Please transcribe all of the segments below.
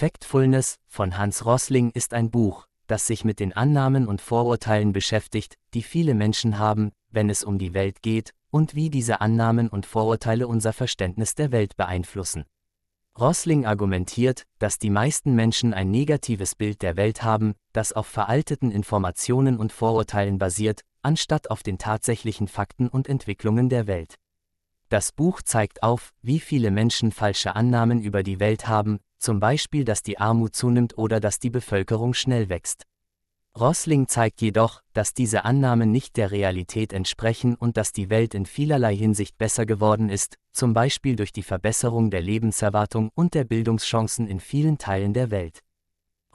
Factfulness von Hans Rosling ist ein Buch, das sich mit den Annahmen und Vorurteilen beschäftigt, die viele Menschen haben, wenn es um die Welt geht, und wie diese Annahmen und Vorurteile unser Verständnis der Welt beeinflussen. Rosling argumentiert, dass die meisten Menschen ein negatives Bild der Welt haben, das auf veralteten Informationen und Vorurteilen basiert, anstatt auf den tatsächlichen Fakten und Entwicklungen der Welt. Das Buch zeigt auf, wie viele Menschen falsche Annahmen über die Welt haben, zum Beispiel dass die Armut zunimmt oder dass die Bevölkerung schnell wächst. Rosling zeigt jedoch, dass diese Annahmen nicht der Realität entsprechen und dass die Welt in vielerlei Hinsicht besser geworden ist, zum Beispiel durch die Verbesserung der Lebenserwartung und der Bildungschancen in vielen Teilen der Welt.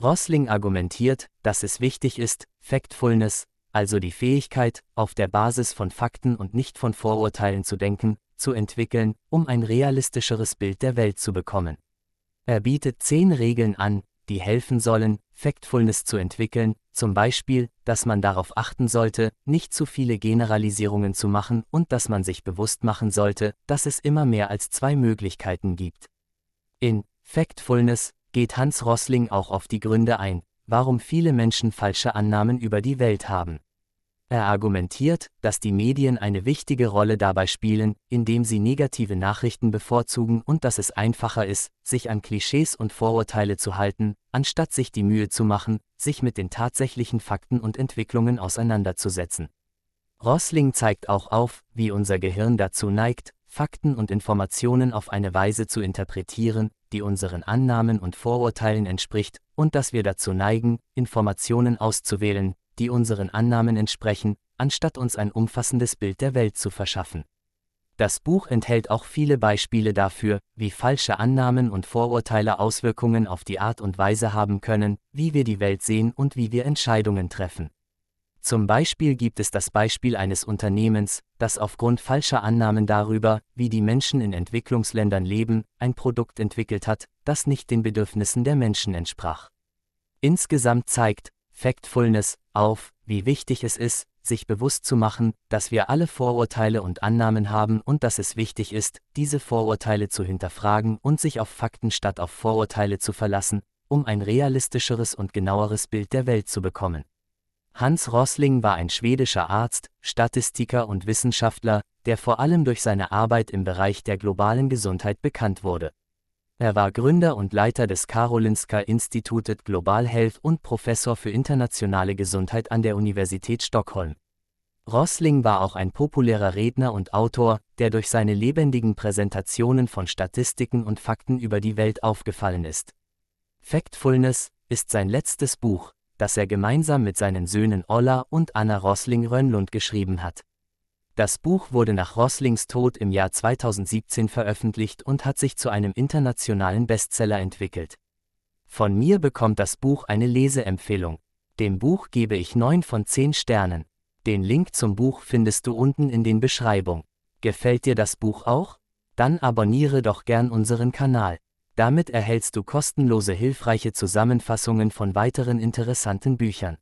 Rosling argumentiert, dass es wichtig ist, Factfulness, also die Fähigkeit, auf der Basis von Fakten und nicht von Vorurteilen zu denken, zu entwickeln, um ein realistischeres Bild der Welt zu bekommen. Er bietet zehn Regeln an, die helfen sollen, Factfulness zu entwickeln, zum Beispiel, dass man darauf achten sollte, nicht zu viele Generalisierungen zu machen und dass man sich bewusst machen sollte, dass es immer mehr als zwei Möglichkeiten gibt. In Factfulness geht Hans Rossling auch auf die Gründe ein, warum viele Menschen falsche Annahmen über die Welt haben. Er argumentiert, dass die Medien eine wichtige Rolle dabei spielen, indem sie negative Nachrichten bevorzugen und dass es einfacher ist, sich an Klischees und Vorurteile zu halten, anstatt sich die Mühe zu machen, sich mit den tatsächlichen Fakten und Entwicklungen auseinanderzusetzen. Rosling zeigt auch auf, wie unser Gehirn dazu neigt, Fakten und Informationen auf eine Weise zu interpretieren, die unseren Annahmen und Vorurteilen entspricht, und dass wir dazu neigen, Informationen auszuwählen, die unseren Annahmen entsprechen, anstatt uns ein umfassendes Bild der Welt zu verschaffen. Das Buch enthält auch viele Beispiele dafür, wie falsche Annahmen und Vorurteile Auswirkungen auf die Art und Weise haben können, wie wir die Welt sehen und wie wir Entscheidungen treffen. Zum Beispiel gibt es das Beispiel eines Unternehmens, das aufgrund falscher Annahmen darüber, wie die Menschen in Entwicklungsländern leben, ein Produkt entwickelt hat, das nicht den Bedürfnissen der Menschen entsprach. Insgesamt zeigt Factfulness auf, wie wichtig es ist, sich bewusst zu machen, dass wir alle Vorurteile und Annahmen haben und dass es wichtig ist, diese Vorurteile zu hinterfragen und sich auf Fakten statt auf Vorurteile zu verlassen, um ein realistischeres und genaueres Bild der Welt zu bekommen. Hans Rosling war ein schwedischer Arzt, Statistiker und Wissenschaftler, der vor allem durch seine Arbeit im Bereich der globalen Gesundheit bekannt wurde. Er war Gründer und Leiter des Karolinska Institutet Global Health und Professor für internationale Gesundheit an der Universität Stockholm. Rosling war auch ein populärer Redner und Autor, der durch seine lebendigen Präsentationen von Statistiken und Fakten über die Welt aufgefallen ist. Factfulness ist sein letztes Buch, das er gemeinsam mit seinen Söhnen Olla und Anna Rosling Rönnlund geschrieben hat. Das Buch wurde nach Roslings Tod im Jahr 2017 veröffentlicht und hat sich zu einem internationalen Bestseller entwickelt. Von mir bekommt das Buch eine Leseempfehlung. Dem Buch gebe ich 9 von 10 Sternen. Den Link zum Buch findest du unten in den Beschreibung. Gefällt dir das Buch auch? Dann abonniere doch gern unseren Kanal. Damit erhältst du kostenlose hilfreiche Zusammenfassungen von weiteren interessanten Büchern.